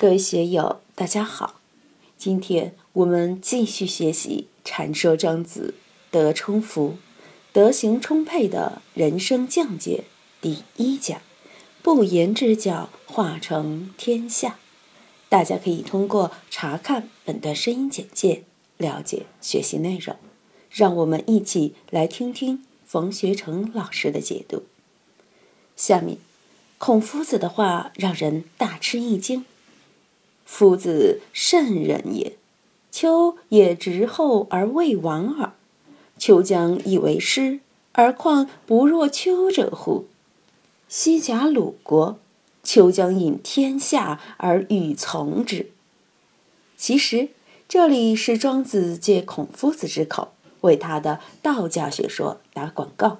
各位学友，大家好！今天我们继续学习《禅说庄子德充福、德行充沛的人生境界》第一讲“不言之教化成天下”。大家可以通过查看本段声音简介了解学习内容。让我们一起来听听冯学成老师的解读。下面，孔夫子的话让人大吃一惊。夫子圣人也，丘也直后而未亡耳。丘将以为师，而况不若丘者乎？西甲鲁国，丘将引天下而与从之。其实，这里是庄子借孔夫子之口为他的道家学说打广告。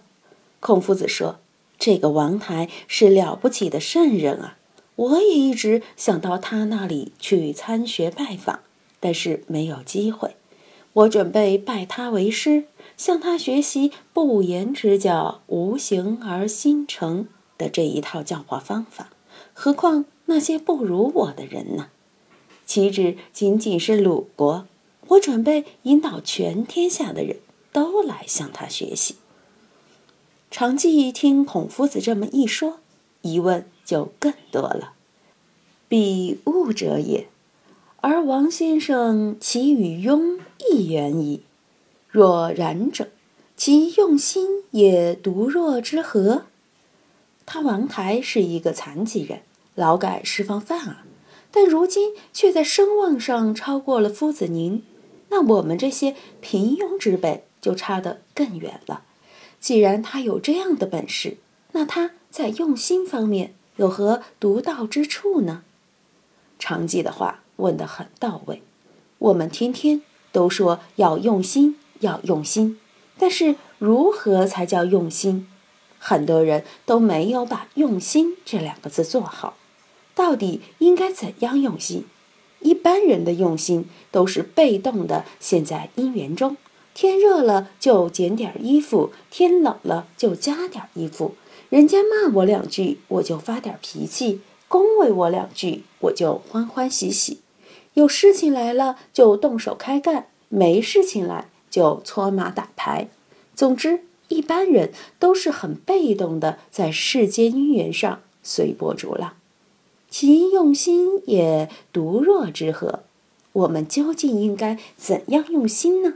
孔夫子说：“这个王台是了不起的圣人啊。”我也一直想到他那里去参学拜访，但是没有机会。我准备拜他为师，向他学习“不言之教，无形而心诚”的这一套教化方法。何况那些不如我的人呢？岂止仅仅是鲁国？我准备引导全天下的人都来向他学习。常记听孔夫子这么一说，疑问。就更多了。彼物者也，而王先生其与庸亦远矣。若然者，其用心也独若之何？他王台是一个残疾人，劳改释放犯啊，但如今却在声望上超过了夫子您。那我们这些平庸之辈就差得更远了。既然他有这样的本事，那他在用心方面。有何独到之处呢？常记的话问得很到位。我们天天都说要用心，要用心，但是如何才叫用心？很多人都没有把“用心”这两个字做好。到底应该怎样用心？一般人的用心都是被动的，陷在因缘中。天热了就减点衣服，天冷了就加点衣服。人家骂我两句，我就发点脾气；恭维我两句，我就欢欢喜喜。有事情来了就动手开干，没事情来就搓麻打牌。总之，一般人都是很被动的，在世间姻缘上随波逐浪。其用心也独弱之何？我们究竟应该怎样用心呢？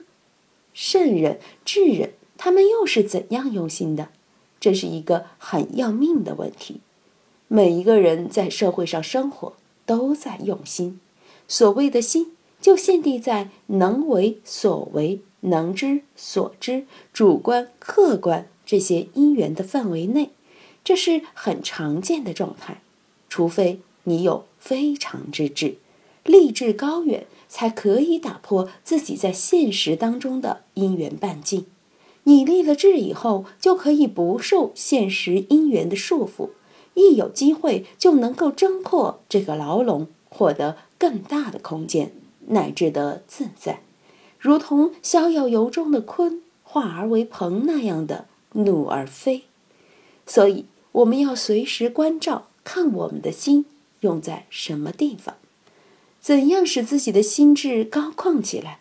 圣人、智人，他们又是怎样用心的？这是一个很要命的问题。每一个人在社会上生活，都在用心。所谓的心，就限定在能为所为、能知所知、主观客观这些因缘的范围内，这是很常见的状态。除非你有非常之志，立志高远，才可以打破自己在现实当中的因缘半径。你立了志以后，就可以不受现实因缘的束缚，一有机会就能够挣破这个牢笼，获得更大的空间，乃至的自在，如同逍遥游中的鲲化而为鹏那样的怒而飞。所以，我们要随时关照，看我们的心用在什么地方，怎样使自己的心智高旷起来。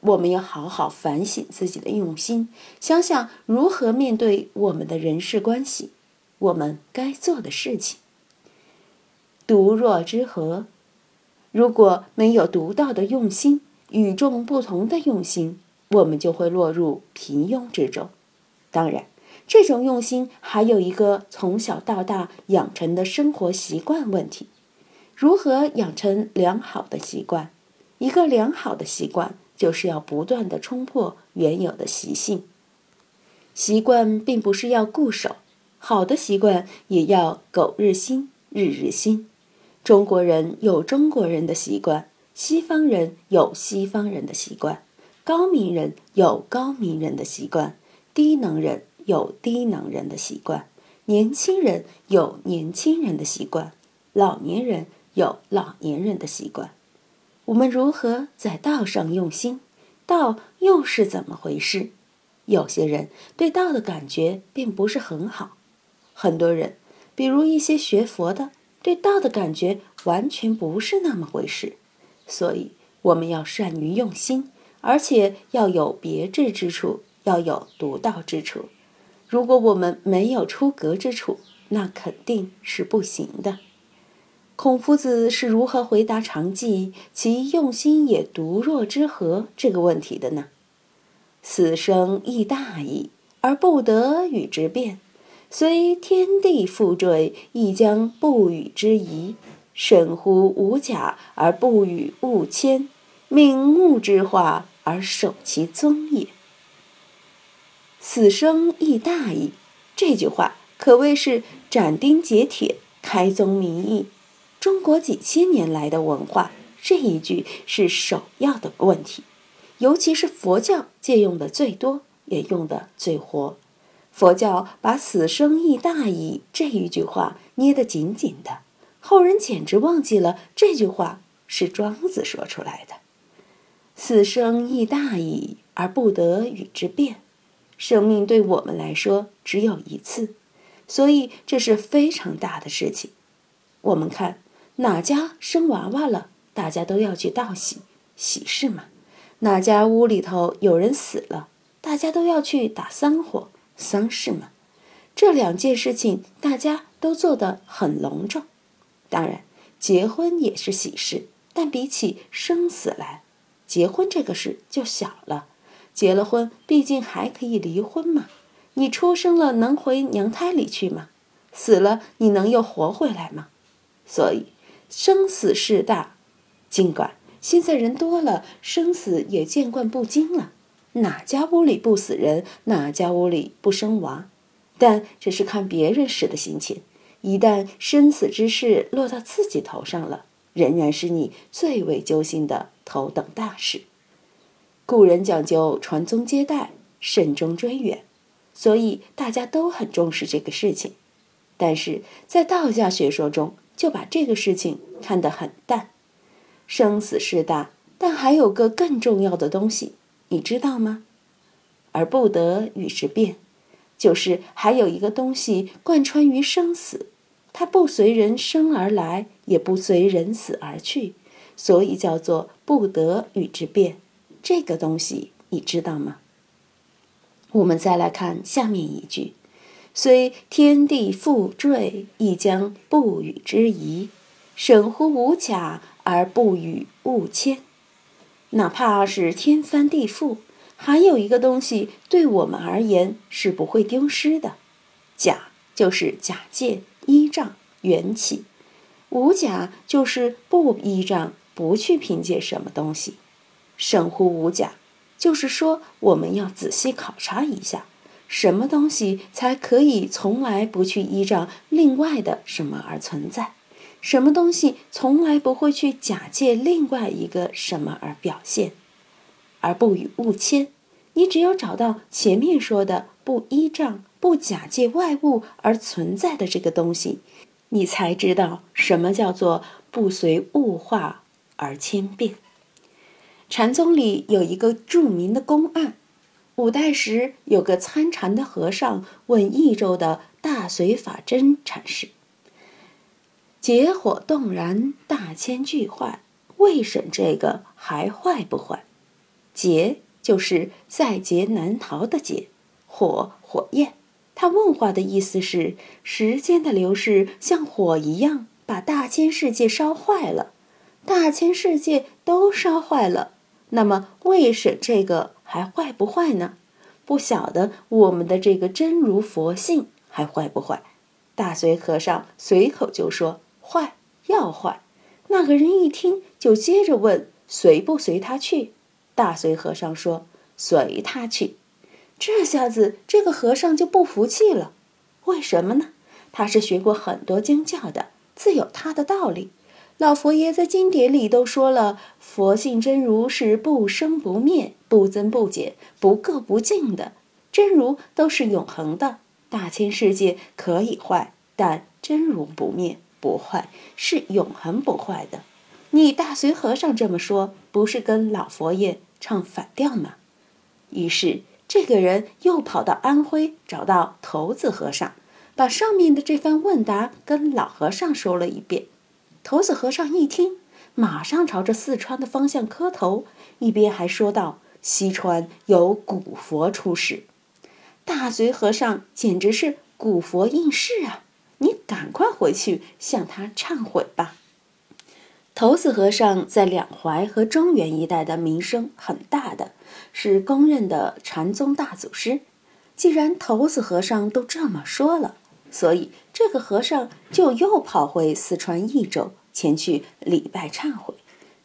我们要好好反省自己的用心，想想如何面对我们的人事关系，我们该做的事情。独弱之和，如果没有独到的用心，与众不同的用心，我们就会落入平庸之中。当然，这种用心还有一个从小到大养成的生活习惯问题：如何养成良好的习惯？一个良好的习惯。就是要不断的冲破原有的习性。习惯并不是要固守，好的习惯也要苟日新，日日新。中国人有中国人的习惯，西方人有西方人的习惯，高明人有高明人的习惯，低能人有低能人的习惯，年轻人有年轻人的习惯，老年人有老年人的习惯。我们如何在道上用心？道又是怎么回事？有些人对道的感觉并不是很好。很多人，比如一些学佛的，对道的感觉完全不是那么回事。所以，我们要善于用心，而且要有别致之处，要有独到之处。如果我们没有出格之处，那肯定是不行的。孔夫子是如何回答常记“其用心也独若之何”这个问题的呢？死生亦大矣，而不得与之辩。虽天地复坠，亦将不与之疑。甚乎无假而不与物迁，命物之化而守其宗也。死生亦大矣。这句话可谓是斩钉截铁、开宗明义。中国几千年来的文化，这一句是首要的问题，尤其是佛教借用的最多，也用的最活。佛教把“死生亦大矣”这一句话捏得紧紧的，后人简直忘记了这句话是庄子说出来的。“死生亦大矣，而不得与之辩。”生命对我们来说只有一次，所以这是非常大的事情。我们看。哪家生娃娃了，大家都要去道喜，喜事嘛；哪家屋里头有人死了，大家都要去打丧火，丧事嘛。这两件事情大家都做得很隆重。当然，结婚也是喜事，但比起生死来，结婚这个事就小了。结了婚，毕竟还可以离婚嘛。你出生了能回娘胎里去吗？死了你能又活回来吗？所以。生死事大，尽管现在人多了，生死也见惯不惊了。哪家屋里不死人？哪家屋里不生娃？但这是看别人时的心情。一旦生死之事落到自己头上了，仍然是你最为揪心的头等大事。古人讲究传宗接代、慎终追远，所以大家都很重视这个事情。但是在道家学说中，就把这个事情看得很淡，生死事大，但还有个更重要的东西，你知道吗？而不得与之变，就是还有一个东西贯穿于生死，它不随人生而来，也不随人死而去，所以叫做不得与之变。这个东西你知道吗？我们再来看下面一句。虽天地复坠，亦将不与之疑。审乎无假而不与物迁。哪怕是天翻地覆，还有一个东西对我们而言是不会丢失的。假就是假借、依仗、缘起；无假就是不依仗、不去凭借什么东西。审乎无假，就是说我们要仔细考察一下。什么东西才可以从来不去依仗另外的什么而存在？什么东西从来不会去假借另外一个什么而表现？而不与物迁，你只有找到前面说的不依仗、不假借外物而存在的这个东西，你才知道什么叫做不随物化而迁变。禅宗里有一个著名的公案。五代时，有个参禅的和尚问益州的大随法真禅师：“结火动燃，大千俱坏，未审这个还坏不坏？劫就是在劫难逃的劫，火火焰。他问话的意思是：时间的流逝像火一样，把大千世界烧坏了，大千世界都烧坏了。那么未审这个？”还坏不坏呢？不晓得我们的这个真如佛性还坏不坏？大随和尚随口就说：“坏，要坏。”那个人一听，就接着问：“随不随他去？”大随和尚说：“随他去。”这下子这个和尚就不服气了。为什么呢？他是学过很多经教的，自有他的道理。老佛爷在经典里都说了，佛性真如是不生不灭、不增不减、不垢不净的，真如都是永恒的。大千世界可以坏，但真如不灭不坏，是永恒不坏的。你大随和尚这么说，不是跟老佛爷唱反调吗？于是这个人又跑到安徽，找到头子和尚，把上面的这番问答跟老和尚说了一遍。头子和尚一听，马上朝着四川的方向磕头，一边还说道：“西川有古佛出世。”大嘴和尚简直是古佛应世啊！你赶快回去向他忏悔吧。头子和尚在两淮和中原一带的名声很大的，是公认的禅宗大祖师。既然头子和尚都这么说了，所以这个和尚就又跑回四川益州，前去礼拜忏悔。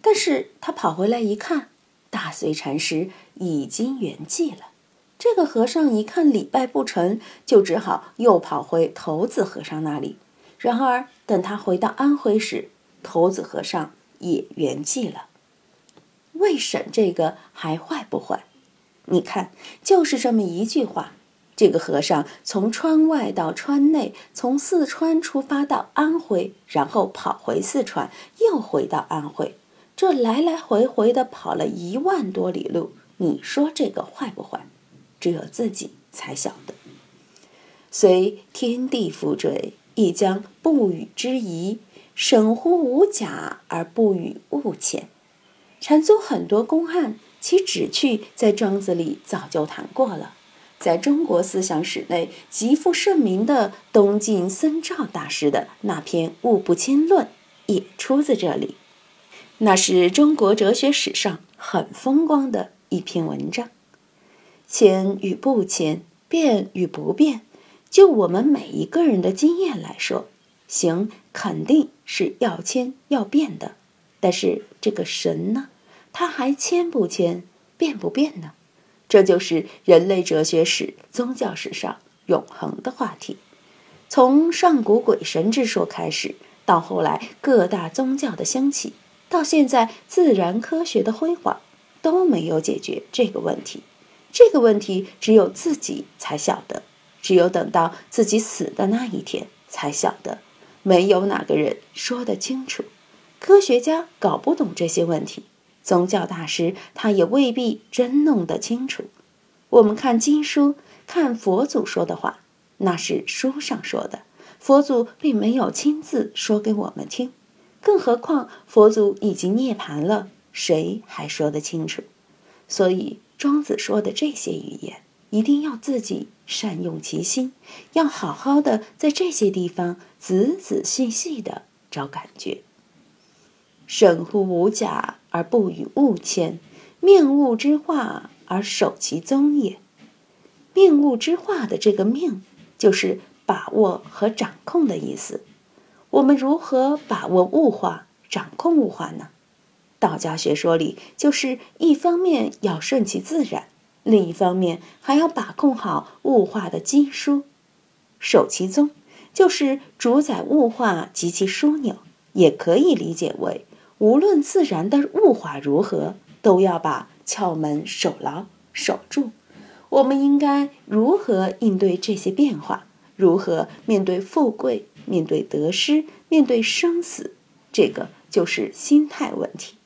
但是他跑回来一看，大隋禅师已经圆寂了。这个和尚一看礼拜不成就，只好又跑回头子和尚那里。然而等他回到安徽时，头子和尚也圆寂了。魏审这个还坏不坏？你看，就是这么一句话。这个和尚从川外到川内，从四川出发到安徽，然后跑回四川，又回到安徽，这来来回回的跑了一万多里路。你说这个坏不坏？只有自己才晓得。虽天地复坠，亦将不与之疑；审乎无假而不与物遣。禅宗很多公案，其旨趣在庄子里早就谈过了。在中国思想史内极负盛名的东晋僧肇大师的那篇《物不迁论》也出自这里，那是中国哲学史上很风光的一篇文章。迁与不迁，变与不变，就我们每一个人的经验来说，行肯定是要迁要变的。但是这个神呢，他还迁不迁，变不变呢？这就是人类哲学史、宗教史上永恒的话题。从上古鬼神之说开始，到后来各大宗教的兴起，到现在自然科学的辉煌，都没有解决这个问题。这个问题只有自己才晓得，只有等到自己死的那一天才晓得，没有哪个人说得清楚。科学家搞不懂这些问题。宗教大师他也未必真弄得清楚。我们看经书，看佛祖说的话，那是书上说的，佛祖并没有亲自说给我们听。更何况佛祖已经涅槃了，谁还说得清楚？所以庄子说的这些语言，一定要自己善用其心，要好好的在这些地方仔仔细细的找感觉。审乎无假而不与物迁，命物之化而守其宗也。命物之化的这个“命”，就是把握和掌控的意思。我们如何把握物化、掌控物化呢？道家学说里，就是一方面要顺其自然，另一方面还要把控好物化的基数。守其宗，就是主宰物化及其枢纽，也可以理解为。无论自然的物化如何，都要把窍门守牢守住。我们应该如何应对这些变化？如何面对富贵？面对得失？面对生死？这个就是心态问题。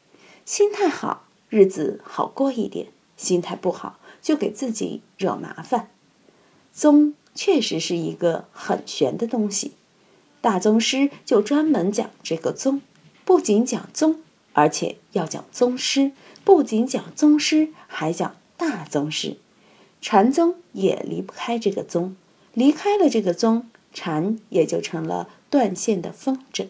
心态好，日子好过一点；心态不好，就给自己惹麻烦。宗确实是一个很玄的东西，大宗师就专门讲这个宗。不仅讲宗，而且要讲宗师；不仅讲宗师，还讲大宗师。禅宗也离不开这个宗，离开了这个宗，禅也就成了断线的风筝。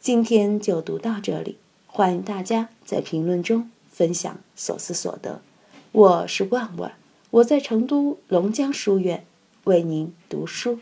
今天就读到这里，欢迎大家在评论中分享所思所得。我是万万，我在成都龙江书院为您读书。